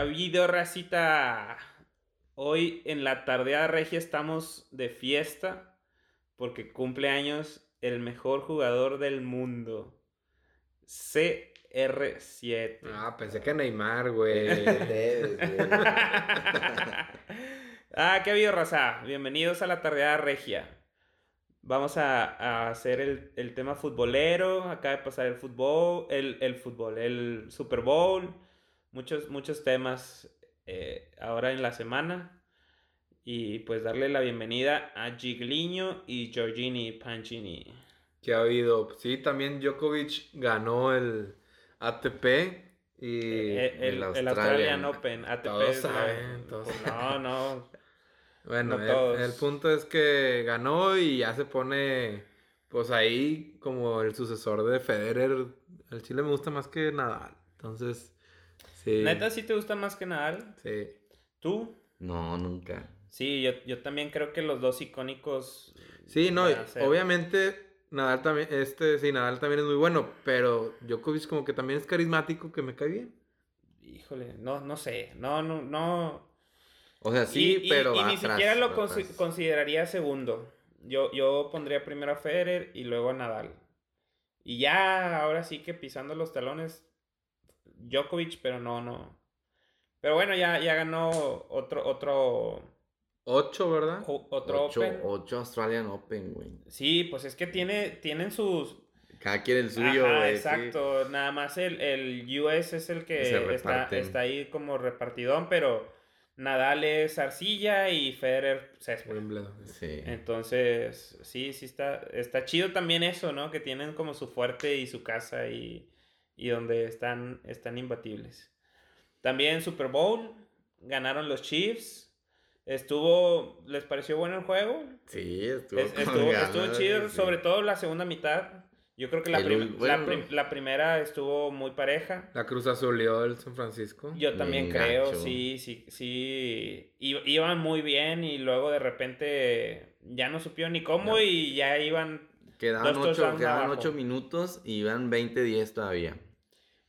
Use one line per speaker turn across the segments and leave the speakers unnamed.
ha habido, racita? Hoy en la tardeada regia estamos de fiesta porque cumple años el mejor jugador del mundo. CR7.
Ah, pensé que Neymar, güey.
ah, qué ha habido, raza. Bienvenidos a la tardeada regia. Vamos a, a hacer el, el, tema futbolero. Acaba de pasar el fútbol, el, el fútbol, el Super Bowl. Muchos, muchos temas eh, ahora en la semana. Y pues darle la bienvenida a Gigliño y Giorgini Pancini.
¿Qué ha habido? Sí, también Djokovic ganó el ATP y
eh, el, el, el, Australian Open. ATP.
Todos saben, todos
no, no.
Bueno,
No
el, el punto es que ganó y ya se pone, pues ahí como el sucesor de Federer. El Chile me gusta más que Nadal. Entonces, sí.
¿Neta sí te gusta más que Nadal?
Sí.
¿Tú?
No, nunca.
Sí, yo, yo también creo que los dos icónicos.
Sí, no, obviamente Nadal también, este, sí, Nadal también es muy bueno, pero Djokovic como que también es carismático, que me cae bien.
Híjole, no, no sé. No, no, no.
O sea, sí,
Y-
pero
Y, ni
atrás,
siquiera lo
atrás.
consideraría segundo. Yo, yo pondría primero a Federer y luego a Nadal. Y ya, ahora sí que pisando los talones, Djokovic, pero no, no. Pero bueno, ya, ya ganó otro, otro,
Ocho, ¿verdad?
otro
Ocho,
Open.
ocho Australian Open, güey.
Sí, pues es que tiene, tienen sus...
Cada quien el suyo,
Ajá,
güey. sí.
exacto. Nada más el, el US es el que está, está ahí como repartidón, pero Nadal es arcilla y Federer césped.
Wimbledon.
Sí.
Entonces, sí, sí está, está chido también eso, ¿no? Que tienen como su fuerte y su casa y, y donde están, están imbatibles. También Super Bowl, ganaron los Chiefs. Estuvo, ¿les pareció bueno el juego?
Sí, estuvo,
Es- estuvo,
ganas,
estuvo chido,
sí.
sobre todo la segunda mitad. Yo creo que la,
El
prim-
ul-
la,
bueno.
prim- la primera estuvo muy pareja.
La Cruz Azulió el San Francisco.
Yo también creo,
gacho.
sí, sí, sí. I- Iban muy bien y luego de repente ya no supieron ni cómo
No.
y ya iban
Quedaban
Dos
ocho, quedaban
abajo.
ocho minutos y iban 20-10 todavía.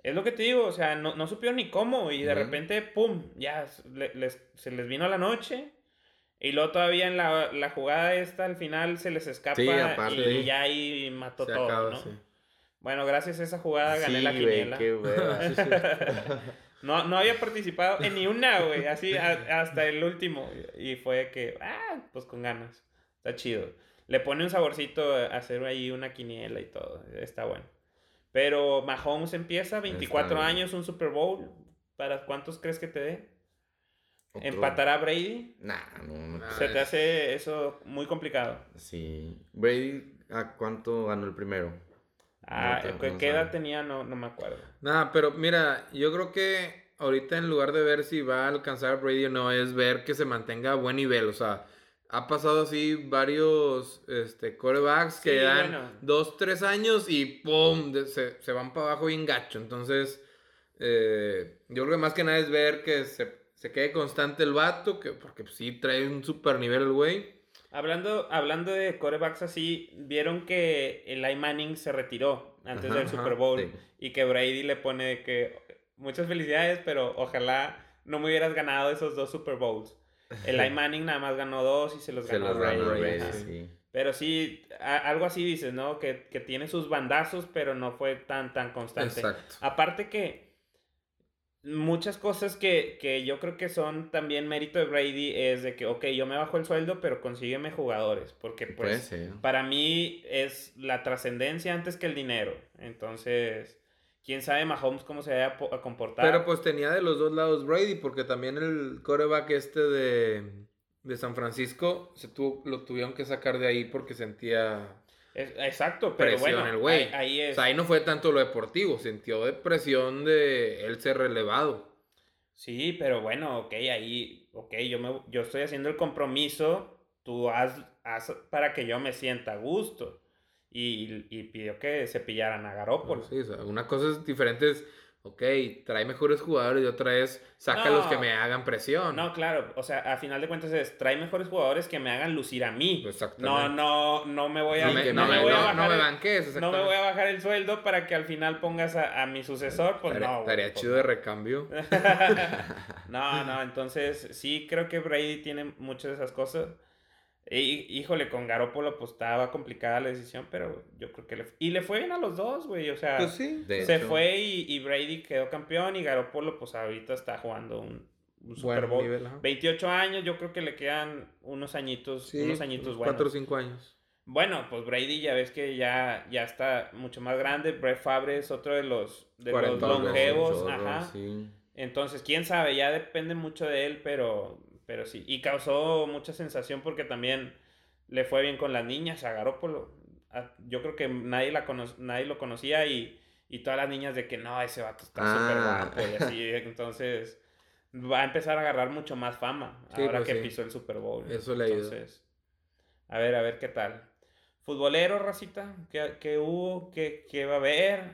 Es lo que te digo, o sea, no, no supieron ni cómo y de repente, ¡pum! Ya le- les- se les vino la noche. Y luego todavía en la, la jugada esta al final se les escapa
Sí, aparte.
y ya ahí mató todo,
acaba,
¿no?
sí.
Bueno, gracias a esa jugada gané
Sí,
la quiniela.
qué.
No, no había participado en ni una, güey, así a- hasta el último. Y fue que, ah, pues con ganas. Está chido. Le pone un saborcito a hacer ahí una quiniela y todo. Está bueno. Pero Mahomes empieza, 24
bien.
años, un Super Bowl. ¿Para cuántos crees que te dé?
Otro-
¿Empatará Brady?
Nah, no, no.
Nah.
Se te hace eso muy complicado.
Sí. Brady, ¿a cuánto ganó el primero?
Ah,
No te-
¿qué,
no
qué edad tenía? No, no me acuerdo.
Nada, pero mira, yo creo que ahorita en lugar de ver si va a alcanzar a Brady o no, es ver que se mantenga a buen nivel. O sea, ha pasado así varios este, que
Sí,
dan
bueno.
dos, tres años y ¡pum! se, se van para abajo bien gacho. Entonces, eh, yo creo que más que nada es ver que se, se quede constante el vato, que, porque pues, sí trae un super nivel el güey.
Hablando, hablando de corebacks así, vieron que Eli Manning se retiró antes
Ajá,
del
ajá,
Super Bowl
sí.
y que Brady le pone que muchas felicidades, pero ojalá no me hubieras ganado esos dos Super Bowls. Eli Manning nada más ganó dos y se los
Se
ganó
los sí.
Pero sí, a- algo así dices, ¿no? Que, que tiene sus bandazos, pero no fue tan, tan constante.
Exacto.
Aparte que muchas cosas que, que yo creo que son también mérito de Brady es de que, ok, yo me bajo el sueldo, pero consígueme jugadores, porque pues
ser.
para mí es la trascendencia antes que el dinero. Entonces, quién sabe Mahomes cómo se vaya a po- a comportar.
Pero pues tenía de los dos lados Brady, porque también el coreback este de, de San Francisco se tuvo, lo tuvieron que sacar de ahí porque sentía
Es- exacto, pero
presión
bueno,
el güey.
ahí, ahí
O sea, ahí no fue tanto lo deportivo, sintió de presión de él ser relevado.
Sí, pero bueno, ok, ahí, ok, yo, me, yo estoy haciendo el compromiso, tú haz, haz para que yo me sienta a gusto. Y, y pidió que se pillaran a Garópolo.
Sí, o sea, una cosa es diferente es ok, trae mejores jugadores y otra es, saca los que me hagan presión.
No, claro, o sea, a final de cuentas es, trae mejores jugadores que me hagan lucir a mí.
Exactamente.
No, no, no me voy a,
no me,
no me
me-
voy a bajar
no me
el-
banques,
no me voy a bajar el sueldo para que al final pongas a, a mi sucesor, pues no.
estaría
pues
chido de recambio.
no, no, entonces sí creo que Brady tiene muchas de esí cosas. Y, híjole, con Garoppolo pues estaba complicada la decisión, pero yo creo que le... Y le fue bien a los dos, güey, o sea...
Pues sí.
Se
hecho,
fue y, y Brady quedó campeón y Garoppolo pues ahorita está jugando un, un Super Bowl.
nivel, ajá.
28 años, yo creo que le quedan unos añitos,
Sí,
unos añitos buenos.
4 o 5 años.
Bueno, pues Brady ya ves que ya, ya está mucho más grande. Brett Favre es otro de los, de los longevos. Ajá.
sí.
Entonces, quién sabe, ya depende mucho de él, pero, pero sí. Y causó mucha sensación porque también le fue bien con las niñas a Garópolo. Yo creo que nadie, la cono- nadie lo conocía y, y todas las niñas de que no, ese vato está súper
Ah.
guapo y así. Entonces, va a empezar a agarrar mucho más fama
Sí,
ahora
pues
que
sí.
pisó el Super Bowl.
Eso le.
Entonces, a ver, a ver qué tal. Futbolero, racita, ¿qué, qué hubo? ¿Qué, qué va a haber?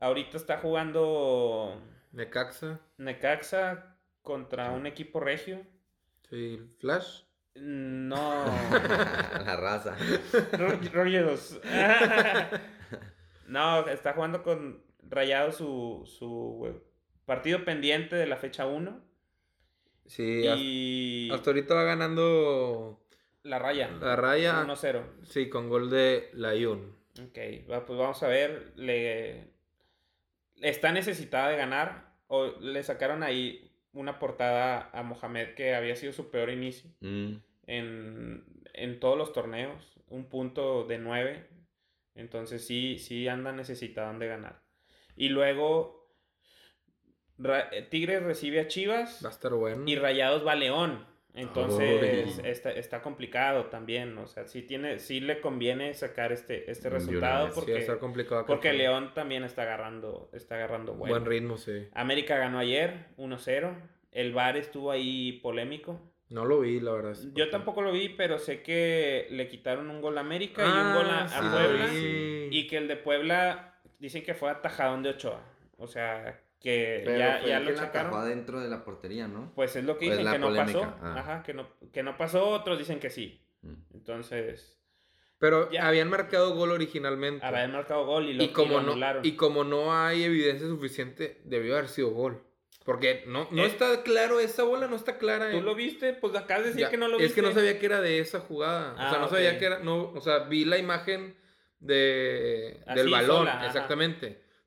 Ahorita está jugando
Necaxa.
Necaxa contra un equipo regio.
Sí, Flash.
No.
La raza.
Ro- Rayados. no, está jugando con Rayado su, su partido pendiente de la fecha 1.
Sí, hasta-
Y
hasta ahorita va ganando
la raya.
la raya.
1-0.
Sí, con gol de Layun.
Ok, pues vamos a ver. Le está necesitada de ganar. O le sacaron ahí una portada a Mohamed que había sido su peor inicio
Mm.
en, en todos los torneos. Un punto de 9. Entonces sí, sí anda necesitaban de ganar. Y luego Ra- Tigres recibe a Chivas
Va a estar bueno.
y Rayados va a León. Entonces está, está complicado también. O sea, sí, tiene, sí le conviene sacar este, este resultado
vez.
Porque,
complicado.
porque. León también está agarrando, está agarrando bueno.
Buen ritmo, sí.
América ganó ayer 1-0. El VAR estuvo ahí polémico.
No lo vi, la verdad.
Yo tampoco lo vi, pero sé que le quitaron un gol a América y un
Ah,
gol a, a Puebla.
sí.
Y que el de Puebla dicen que fue atajadón de Ochoa. O sea, que
Pero
ya,
fue
ya
el
lo
que la
checaron.
adentro de la portería, ¿no?
Pues es lo que
Pues
dicen,
la
que no pasó.
polémica, ah.
Ajá, que no, que no pasó. Otros dicen que sí.
Mm.
Entonces,
Pero
Ya.
habían marcado gol originalmente.
habían marcado gol y lo,
y, como
y lo
no,
anularon.
y como no hay evidencia suficiente, debió haber sido gol. Porque no, no
Eh.
está claro, esa bola no está clara.
¿Tú lo viste? Pues acabas de decir
Ya,
que no lo
es
viste.
que no sabía que era de esa jugada. o
Ah,
sea, no
ok.
sabía que era. No, o sea, vi la imagen de,
Así,
del balón,
sola, ajá.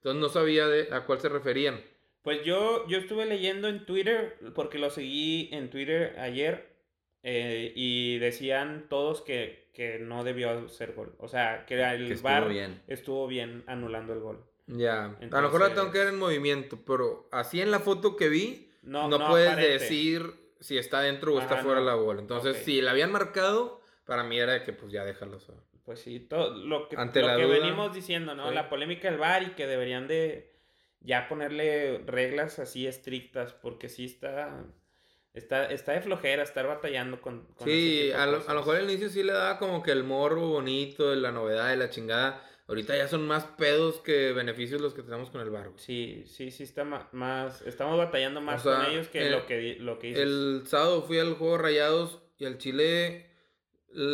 Entonces no sabía de, a cuál se referían.
Pues yo, yo estuve leyendo en Twitter, porque lo seguí en Twitter ayer, eh, y decían todos que, que no debió ser gol. O sea, que el
Que estuvo
VAR
bien.
estuvo bien anulando el gol.
Ya. a lo mejor la
Entonces-
tengo que ver en movimiento, pero así en la foto que vi,
No,
no,
no
puedes
aparente.
decir si está dentro o está
Ajá,
fuera
no.
la bola. Entonces, si la habían marcado, para mí era de que pues ya déjalo. saber.
Pues sí, todo lo que,
Ante
lo que
duda,
venimos diciendo, ¿no?
sí.
La polémica del VAR y que deberían de ya ponerle reglas así estrictas, porque sí está, está, está de flojera estar batallando con, con
Sí, a lo, a lo mejor al inicio sí le daba como que el morbo bonito, la novedad, de la chingada. Ahorita ya son más pedos que beneficios los que tenemos con el bar. güey.
Sí, sí, sí está más, estamos batallando más
O sea,
con ellos que
el-
lo que lo que dices.
El sábado fui al juego Rayados y al Chile,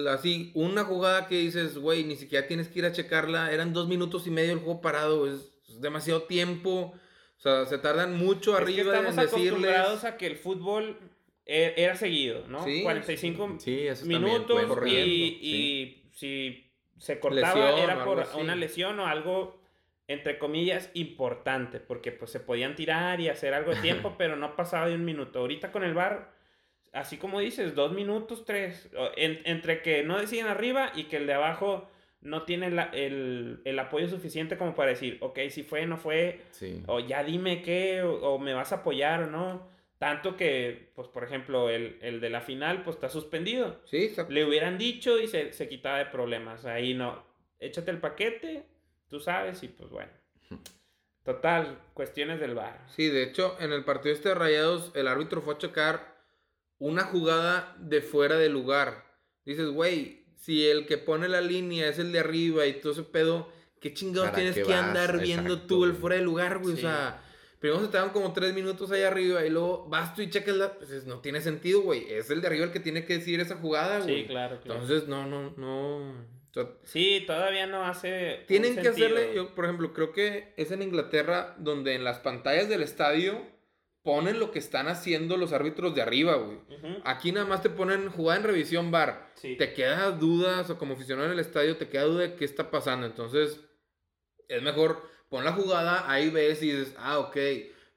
así, una jugada que dices, güey, ni siquiera tienes que ir a checarla. Eran dos minutos y medio el juego parado, es, es demasiado tiempo. O sea, se tardan mucho
Es que
arriba
estamos
en decirles.
acostumbrados a que el fútbol e- era seguido, ¿no?
Sí,
45
Sí, eso
minutos y,
sí.
y si se cortaba
Lesión
era por una lesión o algo entre comillas importante porque pues se podían tirar y hacer algo de tiempo pero no pasaba de un minuto ahorita con el bar así como dices dos minutos tres en- entre que no deciden arriba y que el de abajo no tiene la- el, el apoyo suficiente como para decir ok si fue no fue
Sí.
o ya dime qué, o, o me vas a apoyar o no. Tanto que, pues, por ejemplo, el, el de la final, pues, está suspendido.
Sí, está-
Le hubieran dicho y se, se quitaba de problemas. Ahí no. Échate el paquete, tú sabes, y pues bueno. Total, cuestiones del bar.
Sí, de hecho, en el partido este de Rayados, el árbitro fue a checar una jugada de fuera de lugar. Dices, güey, si el que pone la línea es el de arriba y todo ese pedo, ¿qué chingados
¿Para
tienes
qué
que
vas?
andar viendo
Exacto,
tú el fuera de lugar, güey?
Sí.
O sea, Primero se te dan como tres minutos ahí arriba y luego vas tú y checas la. Pues no tiene sentido, güey. Es el de arriba el que tiene que decir esa jugada, güey.
Sí, claro, claro.
Entonces, no, no, no. O sea,
Sí, todavía no hace. un
tienen que
sentido.
hacerle, yo, por ejemplo, creo que es en Inglaterra donde en las pantallas del estadio ponen lo que están haciendo los árbitros de arriba, güey. Aquí nada más te ponen jugada en revisión bar.
Sí.
Te queda dudas o como aficionado en el estadio te queda duda de qué está pasando. Entonces, es mejor pon la jugada, ahí ves y dices, ah, ok.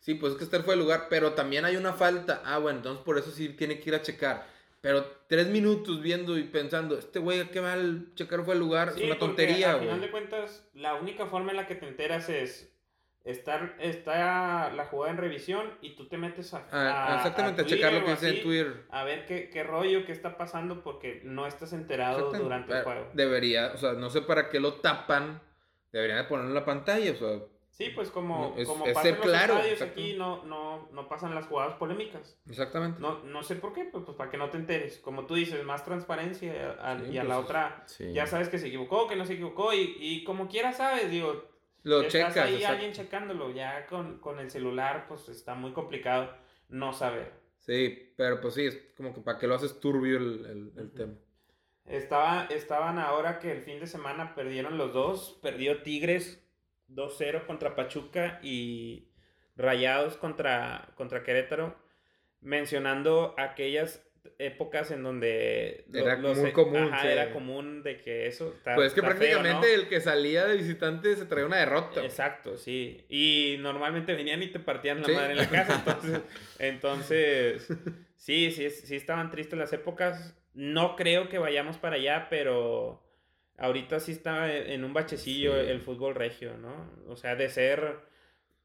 Sí, pues es que este fue el lugar, pero también hay una falta. Ah, bueno, entonces por eso sí tiene que ir a checar. Pero tres minutos viendo y pensando, este güey, qué mal checar fue el lugar,
Sí,
es una tontería,
Al final
güey.
de cuentas, la única forma en la que te enteras es estar está la jugada en revisión y tú te metes a,
Ah,
a-
exactamente, a,
Twitter
checar lo que dice en Twitter.
A ver qué, qué rollo, qué está pasando porque no estás enterado durante el
Eh,
juego.
Debería, o sea, no sé para qué lo tapan. Deberían de ponerlo en la pantalla, o sea,
Sí, pues como,
No, es-
como
es
pasa en
ser
los
claro,
aquí no, no, no pasan las jugadas polémicas.
exactamente.
No, no sé por qué, pues, pues para que no te enteres. Como tú dices, más transparencia a-
Sí,
y a
pues,
la otra
Sí.
ya sabes que se equivocó, que no se equivocó y, y como quiera sabes, digo,
Lo
estás
checas.
ahí
exacto.
alguien checándolo, ya con, con el celular pues está muy complicado no saber.
Sí, pero pues sí, es como que para que lo haces turbio el, el- tema.
Estaba, estaban ahora que el fin de semana perdieron los dos, perdió Tigres 2-0 contra Pachuca y Rayados contra, contra Querétaro, mencionando aquellas épocas en donde
Era
los-
muy común,
ajá,
sí.
era común de que eso
Pues es que
feo,
prácticamente
¿no?
el que salía de visitante se traía una derrota.
Exacto, sí. Y normalmente venían y te partían la
Sí.
madre en la casa. Entonces, entonces sí, sí, sí estaban tristes las épocas. No creo que vayamos para allá, pero ahorita sí está en un bachecillo
Sí.
el fútbol regio, ¿no? O sea, de ser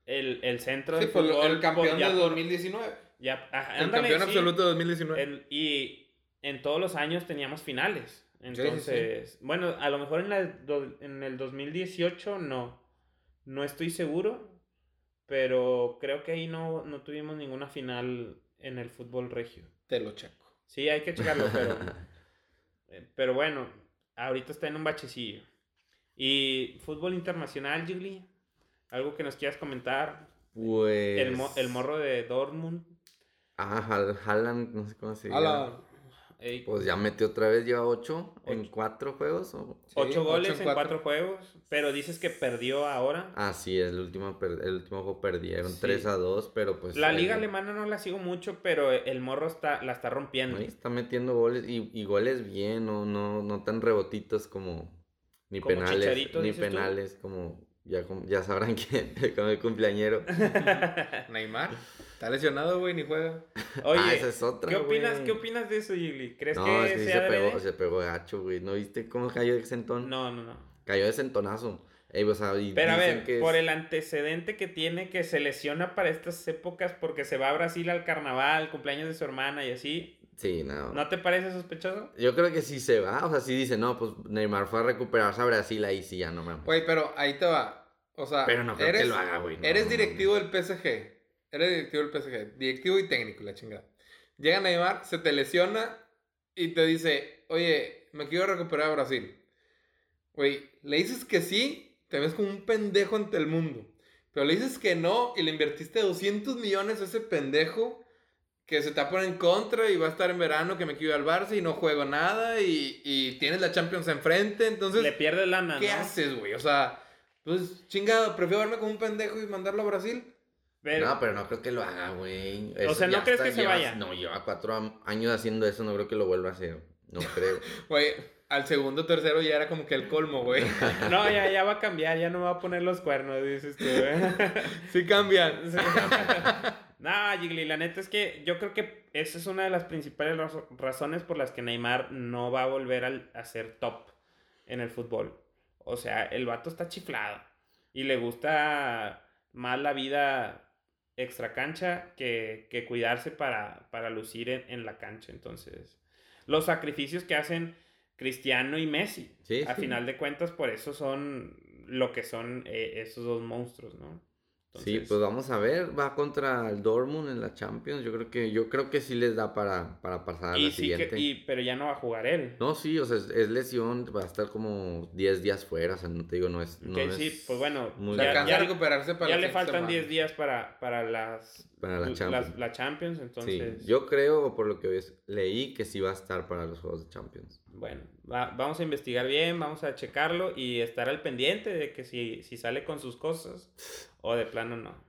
el, el centro del
pues,
fútbol.
el campeón
ya
de
por-
2019.
Ya- ajá,
El
ándale,
campeón
sí.
absoluto de 2019.
El- y en todos los años teníamos finales.
sí, sí.
Entonces, bueno, a lo mejor en, la en el 2018 no. No estoy seguro. Pero creo que ahí no, no tuvimos ninguna final en el fútbol regio.
Te lo checo.
Sí, hay que checarlo, pero. eh, pero bueno, ahorita está en un bachecillo. Y fútbol internacional, Gigli. Algo que nos quieras comentar.
Pues.
El, mo- el morro de Dortmund.
Ah, Hal- Haaland, no sé cómo se llama.
Ey,
Pues ya metió otra vez, lleva ocho, en
Ocho.
cuatro juegos. o-
Sí,
ocho goles
ocho
en cuatro. juegos. Pero dices que perdió ahora.
Ah, sí, el último, per- el último juego perdieron
Sí.
3 a 2, pero pues.
la liga alemana no la sigo mucho, pero el morro está, la está rompiendo.
ahí está metiendo goles y, y goles bien, no, no, no tan rebotitos como. Ni
Como
penales. Ni
dices tú.
penales, como. Ya, ya sabrán que como el cumpleañero.
Neymar. Está lesionado, güey, ni juega.
Oye,
ah, esa es otra.
¿qué opinas,
güey.
¿qué opinas de eso, Gigli? ¿Crees
No,
que
sí
sea
se pegó,
de
se pegó gacho, güey. ¿No viste cómo cayó de sentón?
No, no, no.
Cayó de sentonazo. Ey, o sea, y
Pero a ver,
que es-
por el antecedente que tiene que se lesiona para estas épocas porque se va a Brasil al carnaval, cumpleaños de su hermana y así,
Sí, no.
¿no te parece sospechoso?
Yo creo que sí se va. O sea, sí dice, no, pues Neymar fue a recuperarse a Brasil, ahí sí ya no me
Güey, pero ahí te va. O sea,
Pero no creo
eres,
que lo haga, güey. no,
eres
no,
directivo del PSG. Eres directivo del PSG. Directivo y técnico, la chingada. Llega Neymar, se te lesiona y te dice, oye, me quiero recuperar a Brasil. Güey, le dices que sí, te ves como un pendejo ante el mundo. Pero le dices que no y le invertiste 200 millones a ese pendejo que se te poner en contra y va a estar en verano que me quiero ir al Barça y no juego nada y, y tienes la Champions enfrente. Entonces,
Le pierde lana,
¿Qué
¿no?
haces, güey? O sea, pues chingado, prefiero verme como un pendejo y mandarlo a Brasil.
Pero,
No, pero no creo que lo haga, güey.
O sea, ¿no crees
está,
que se
lleva-
vaya?
No, lleva cuatro años haciendo eso, no creo que lo vuelva a hacer. No creo.
Güey, al segundo, tercero ya era como que el colmo, güey.
no, ya, ya va a cambiar, ya no va a poner los cuernos, dices tú. ¿eh?
Sí cambian.
no, Gigli, la neta es que yo creo que esa es una de las principales razo- razones por las que Neymar no va a volver al- a ser top en el fútbol. O sea, el vato está chiflado y le gusta más la vida extra cancha que, que cuidarse para, para lucir en, en la cancha. Entonces, los sacrificios que hacen Cristiano y Messi,
Sí,
a
sí.
final de cuentas, por eso son lo que son eh, esos dos monstruos, ¿no?
Sí, pues vamos a ver, va contra el Dortmund en la Champions. Yo creo que yo creo que sí les da para, para pasar a
y
la
sí que-
siguiente.
y- pero ya no va a jugar él.
No, sí, o sea, es, es lesión, va a estar como 10 días fuera, o sea, no te digo, no es... No
que
es
sí, pues bueno,
muy
ya,
recuperarse para
ya le faltan
semana.
10 días para, para las,
Para la Champions.
la Champions,
Sí,
entonces,
yo creo, por lo que ves- leí, que sí va a estar para los Juegos de Champions.
bueno, va- vamos a investigar bien, vamos a checarlo y estar al pendiente de que si, si sale con sus cosas o de plano no.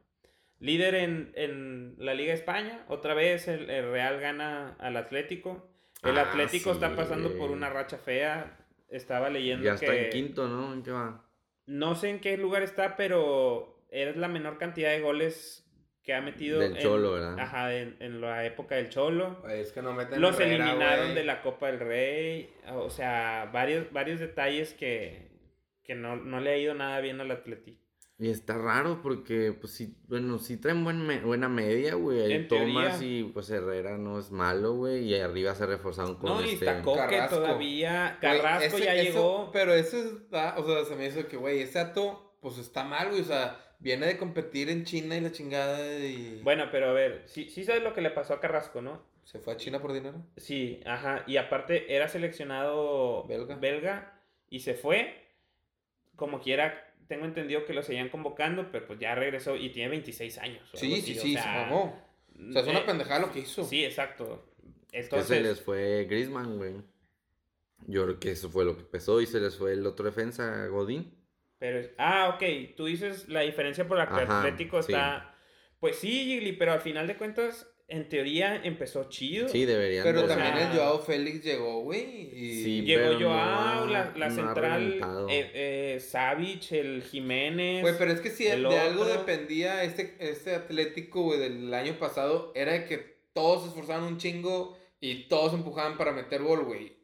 Líder en, en la Liga España, otra vez el, el Real gana al Atlético. El
Ah,
Atlético está pasando por una racha fea. Estaba leyendo
Ya
que...
está en quinto, ¿no? ¿En qué va?
No sé en qué lugar está, pero es la menor cantidad de goles que ha metido.
Del
en-
Cholo, ¿verdad?
Ajá, en, en la época del Cholo.
Es que no meten
Los
Herrera,
eliminaron de la Copa del Rey. O sea, varios, varios detalles que, que no, no le ha ido nada bien al Atleti.
Y está raro porque, pues sí, bueno, sí traen buen me- buena media, güey. Ahí
teoría.
y pues Herrera no es malo, güey. Y arriba se reforzaron con
No, y
este...
está Coque
Carrasco.
todavía.
Güey,
Carrasco
ese-
ya
eso-
llegó.
Pero eso está, o sea, se me hizo que, güey, ese ato, pues está mal, güey, o sea, viene de competir en China y la chingada y...
Bueno, pero a ver, sí, sí sabes lo que le pasó a Carrasco, ¿no?
¿Se fue a China por dinero?
Sí, ajá. Y aparte era seleccionado
Belga.
belga y se fue. Como quiera, tengo entendido que lo seguían convocando, pero pues ya regresó y tiene 26 años.
Sí, sí,
así, o
sí, se
sea,
mamó. O sea, es una
eh,
pendejada lo que hizo.
Sí, exacto.
Que
Entonces,
se les fue Griezmann, güey. Yo creo que eso fue lo que pesó y se les fue el otro defensa, Godín.
pero ah, ok, tú dices la diferencia por la que
Ajá,
Atlético
sí.
está pues sí, Gigli, pero al final de cuentas en teoría empezó chido.
Sí, deberían.
Pero
de-
también
sea,
el Joao Félix llegó, güey, y...
Sí,
Llegó
pero no
Joao,
ha-
la, la
no
central, eh, eh, Savic, el Jiménez.
Güey, pero es que si de algo dependía este, este Atlético, güey, del año pasado, era de que todos se esforzaban un chingo y todos empujaban para meter gol, güey.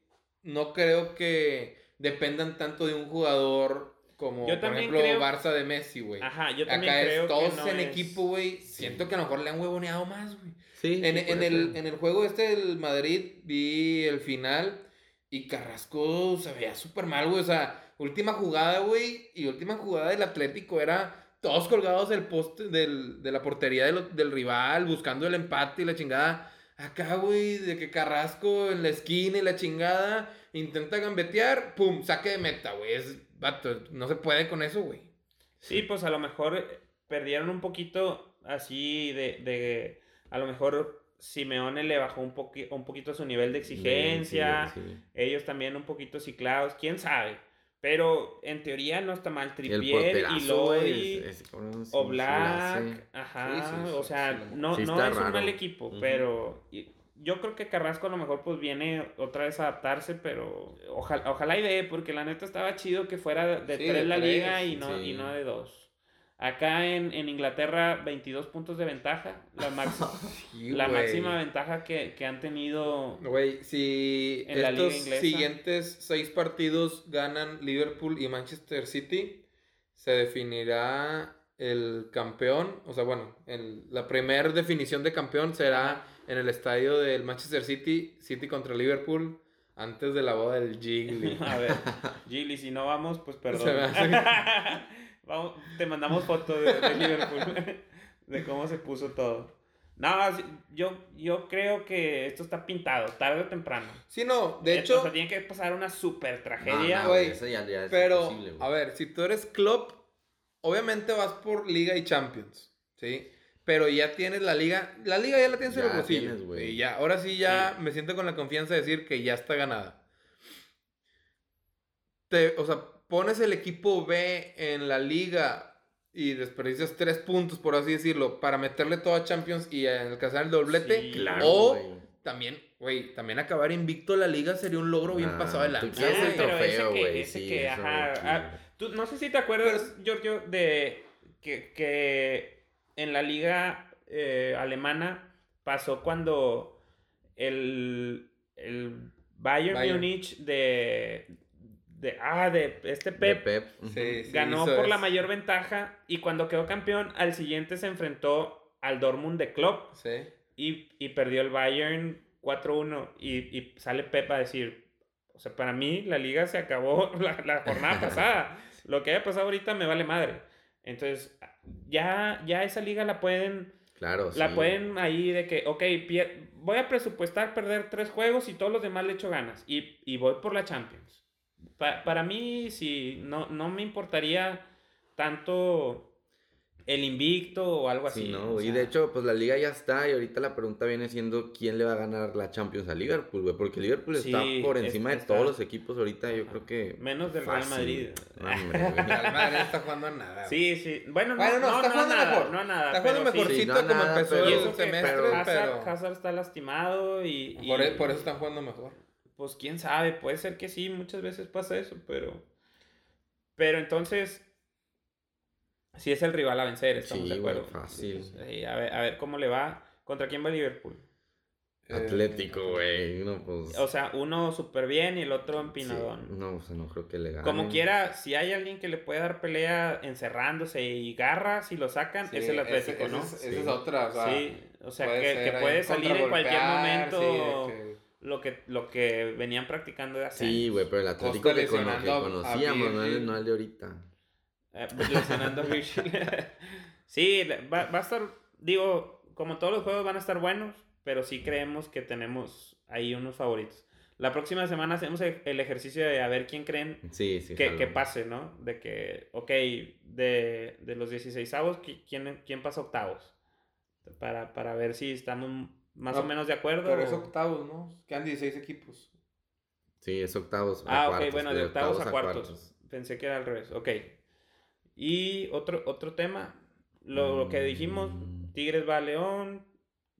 No creo que dependan tanto de un jugador como,
Yo
por ejemplo,
creo-
Barça de Messi, güey.
Ajá, yo también
Acá
creo
es todos
que no
en
es-
equipo, güey. Siento que a lo mejor le han huevoneado más, güey.
Sí,
En,
sí,
en el, en el juego este del Madrid vi el final y Carrasco se veía súper mal, güey. O sea, última jugada, güey, y última jugada del Atlético era todos colgados del poste, del, de la portería del, del rival, buscando el empate y la chingada. Acá, güey, de que Carrasco en la esquina y la chingada intenta gambetear, pum, saque de meta, güey. Es, vato, no se puede con eso, güey.
Sí, pues a lo mejor eh, perdieron un poquito así de, de a lo mejor Simeone le bajó un, poqui- un poquito su nivel de exigencia,
Sí, sí.
ellos también un poquito ciclados, quién sabe. Pero en teoría no está mal Trippier y Lodi, o Black, ajá, o sea, no,
Sí
no es un mal equipo, pero y- yo creo que Carrasco a lo mejor pues viene otra vez a adaptarse, pero ojalá, ojalá y de, porque la neta estaba chido que fuera de
Sí,
tres
de
la
tres,
liga y no, y no de dos. Acá en, en Inglaterra, 22 puntos de ventaja, la, máxima
Sí,
la máxima ventaja que, que han tenido.
Güey, si
En la
estos
liga inglesa.
siguientes seis partidos ganan Liverpool y Manchester City, se definirá el campeón. O sea, bueno, el- la primera definición de campeón será en el estadio del Manchester City, City contra Liverpool, antes de la boda del Gigli.
A ver, Gilly, si no vamos, pues perdón.
Se me hace-
Vamos, te mandamos fotos de, de Liverpool, de cómo se puso todo. No, yo, yo creo que esto está pintado, tarde o temprano.
Sí, no, de
Eh,
hecho,
O sea, tiene que pasar una super
No,
tragedia.
no,
güey,
eso ya- ya es
pero,
imposible, güey.
a ver, si tú eres club, obviamente vas por Liga y Champions, ¿sí? Pero ya tienes la liga, la liga ya la tienes en el bolsillo. y ya, ahora sí ya
Sí.
me siento con la confianza de decir que ya está ganada. Te, o sea, pones el equipo B en la liga y desperdicias tres puntos, por así decirlo, para meterle todo a Champions y alcanzar el doblete.
Sí,
Claro,
o también, güey, también acabar invicto en la liga sería un logro bien
Ah,
pasado de
tú
lanza.
quieres
Ah,
el trofeo,
que-
güey.
ese
Sí,
que,
eso
ajá,
sí.
Tú, no sé si te acuerdas, Giorgio, de que, que en la liga eh, alemana pasó cuando el, el Bayern,
Bayern.
Múnich de, de, ah, de este
De
Pep.
Sí, sí,
ganó por la mayor ventaja y cuando quedó campeón, al siguiente se enfrentó al Dortmund de Klopp
Sí.
y, y perdió el Bayern 4-1 y, y sale Pep a decir, o sea, para mí la liga se acabó la, la jornada pasada. Lo que haya pasado ahorita me vale madre. Entonces, ya, ya esa liga la pueden,
Claro,
la
sí.
pueden ahí de que, ok, voy a presupuestar perder tres juegos y todos los demás le echo ganas. Y, y voy por la Champions. Pa- para mí, sí, no, no me importaría tanto el invicto o algo así.
Sí, no,
o
güey. y
sea,
de hecho, pues la liga ya está y ahorita la pregunta viene siendo quién le va a ganar la Champions a Liverpool, güey, porque Liverpool está
Sí,
por
es-
encima de
está-
todos los equipos ahorita, yo creo que
Menos del Real. Madrid.
No, hombre.
Real Madrid está jugando a nada. güey.
Sí, sí. Bueno, no,
Bueno, no,
no,
está
no,
jugando
nada,
mejor.
no nada.
Está jugando
pero
mejorcito
Sí, no
como
nada,
empezó
pero-
el semestre,
pero-
Hazard. Hazard está lastimado y, y-
Por, e- por eso están jugando mejor.
pues quién sabe, puede ser que sí, muchas veces pasa eso, pero pero entonces sí es el rival a vencer, estamos
Sí,
de
güey,
acuerdo.
fácil.
Sí, a ver, a ver cómo le va. ¿Contra quién va Liverpool?
Atlético,
Eh,
güey. No, pues.
O sea, uno súper bien y el otro
sí,
empinadón.
no, o sea, no creo que le gane.
Como quiera, si hay alguien que le puede dar pelea encerrándose y garra, si lo sacan,
Sí,
es el Atlético,
ese
¿no?
es- Esa
Sí.
es otra, o sea,
sí, o sea,
puede
que, puede salir en cualquier momento
sí, de que-
lo, que, lo que venían practicando de hace
Sí, güey, pero el Atlético que, conocíamos, no el, no el de ahorita.
Eh, pues, Virgil. sí, va, va a estar, digo, como todos los juegos van a estar buenos, pero sí creemos que tenemos ahí unos favoritos. La próxima semana hacemos el, ejercicio de a ver quién creen
Sí, sí.
que, que pase, ¿no? De que, ok, de, de los 16 avos, ¿quién, ¿quién pasa octavos? Para, para ver si estamos más
No,
o menos de acuerdo.
Pero es
o-
octavos, ¿no? Quedan 16 equipos.
Sí, es octavos. a
Ah, ok,
cuartos,
bueno, de octavos, a cuartos. Pensé que era al revés. Ok. Y otro, otro tema, lo, lo que dijimos,
Mm.
Tigres va a León.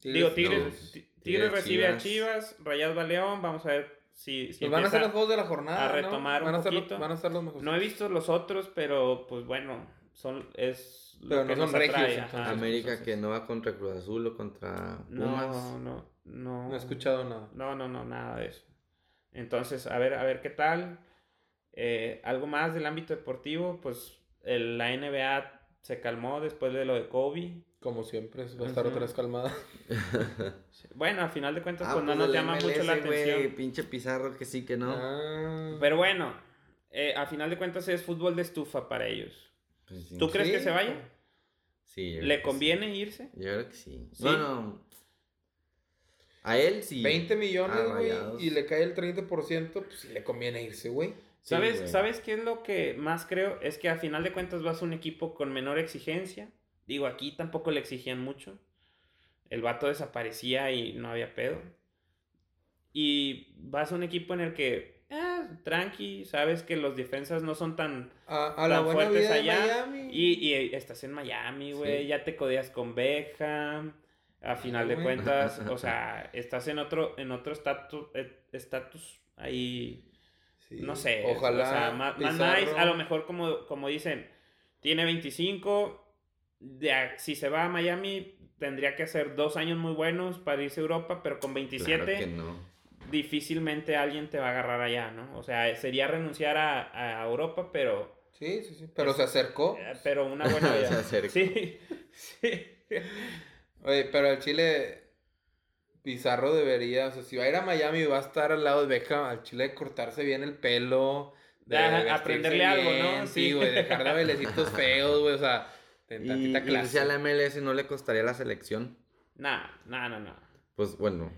Tigres,
digo, Tigres, Ti- Tigres
Tigres,
recibe a
Chivas.
Chivas, Rayados va a León. Vamos a ver si, si
Pues van a ser los juegos de la jornada,
a
¿no?
un
van a ser los-
poquito.
van a ser los mejores.
No he visto los otros, pero pues bueno, son es lo
Pero no
que
son regios,
atrae,
entonces.
ajá,
América
entonces,
que no va contra Cruz Azul o contra Pumas.
No, no, no.
No he escuchado nada.
No, no, no, nada de eso. Entonces, a ver, a ver qué tal. Eh, algo más del ámbito deportivo, pues el- la NBA se calmó después de lo de Kobe.
Como siempre, va a estar otra vez calmada.
Bueno, a final de cuentas,
Ah,
pues no
pues
nos llama mucho la
MLS,
atención.
Pinche Pizarro que sí que no.
Ah.
Pero bueno, eh, a final de cuentas es fútbol de estufa para ellos.
Pues sí.
¿Tú crees que se vaya?
Sí, yo
¿Le conviene irse?
Yo creo que sí.
¿Sí?
Bueno, a él sí.
20 millones,
a
güey, y le cae el 30%, pues sí le conviene irse, güey.
¿Sabes. ¿Sabes qué es lo que más creo? Es que a final de cuentas vas a un equipo con menor exigencia. Digo, aquí tampoco le exigían mucho. El vato desaparecía y no había pedo. Y vas a un equipo en el que, ah, tranqui, sabes que los defensas no son tan...
A, a la
Tan
buena
fuertes
vida de
allá,
Miami.
Y, y estás en Miami, güey,
Sí.
ya te codeas con Beckham. A final de cuentas, o sea, estás en otro en otro estatus eh, estatus ahí
Sí.
no sé,
Ojalá.
o sea, más, más nice, a lo mejor como, como dicen, tiene 25, de a- si se va a Miami tendría que hacer dos años muy buenos para irse a Europa, pero con 27
Claro que no.
difícilmente alguien te va a agarrar allá, ¿no? O sea, sería renunciar a, a Europa, pero,
Sí, sí, sí. Pero se acercó.
eh, pero una buena vida.
Se acercó.
Sí, sí.
Oye, pero el Chile. Pizarro debería, o sea, si va a ir a Miami y va a estar al lado de Beckham, al Chile cortarse bien el pelo. de
aprenderle algo, ¿no? Sí.
Sí, güey, dejar de bailecitos feos, güey, o sea, de
Y,
tantita
y
clase.
si a la MLS no le costaría la selección.
Nah, nah, no, no.
Pues bueno,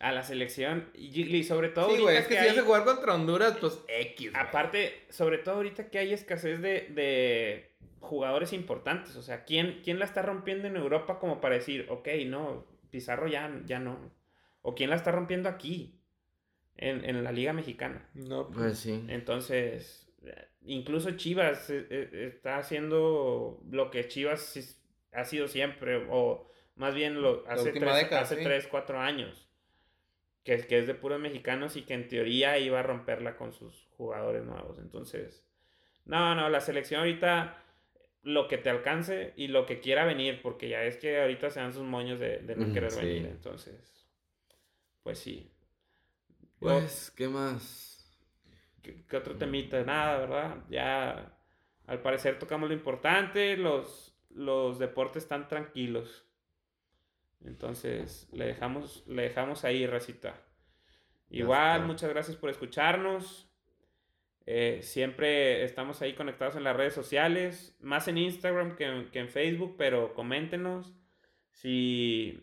A la selección, y, y sobre todo
Sí, güey, es que,
que
si
hay-
vas a jugar contra Honduras, pues X. güey.
Aparte, sobre todo ahorita que hay escasez de, de jugadores importantes. O sea, ¿quién, ¿quién la está rompiendo en Europa como para decir, ok, no, Pizarro ya, ya no? ¿O quién la está rompiendo aquí, en, en la Liga Mexicana?
No, pues,
pues sí.
Entonces, incluso Chivas eh, eh, está haciendo lo que Chivas ha sido siempre, o más bien lo, hace, tres,
década,
hace
sí.
tres, cuatro años, que, que es de puros mexicanos y que en teoría iba a romperla con sus jugadores nuevos. Entonces, no, no, la selección ahorita lo que te alcance y lo que quiera venir, porque ya es que ahorita se dan sus moños de, de no querer
sí.
venir, entonces, pues sí.
Pues, ¿qué más?
¿Qué, qué otro temita? Nada, ¿verdad? Ya al parecer tocamos lo importante, los, los deportes están tranquilos. Entonces, le dejamos, le dejamos ahí, racita. Igual, muchas gracias por escucharnos. Eh, siempre estamos ahí conectados en las redes sociales, más en Instagram que en, que en Facebook, pero coméntenos si,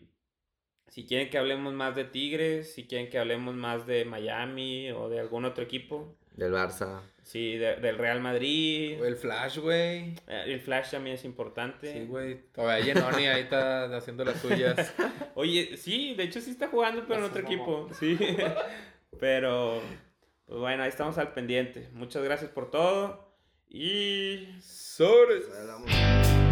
si quieren que hablemos más de Tigres, si quieren que hablemos más de Miami o de algún otro equipo.
Del Barça.
Sí, de- del Real Madrid.
El Flash, güey.
Eh, El Flash también es importante.
Sí, güey. Todavía Genoni ahí está haciendo las suyas.
Oye, sí, de hecho sí está jugando, pero en otro equipo. Sí. pero, pues bueno, ahí estamos al pendiente. Muchas gracias por todo. Y.
Hablamos.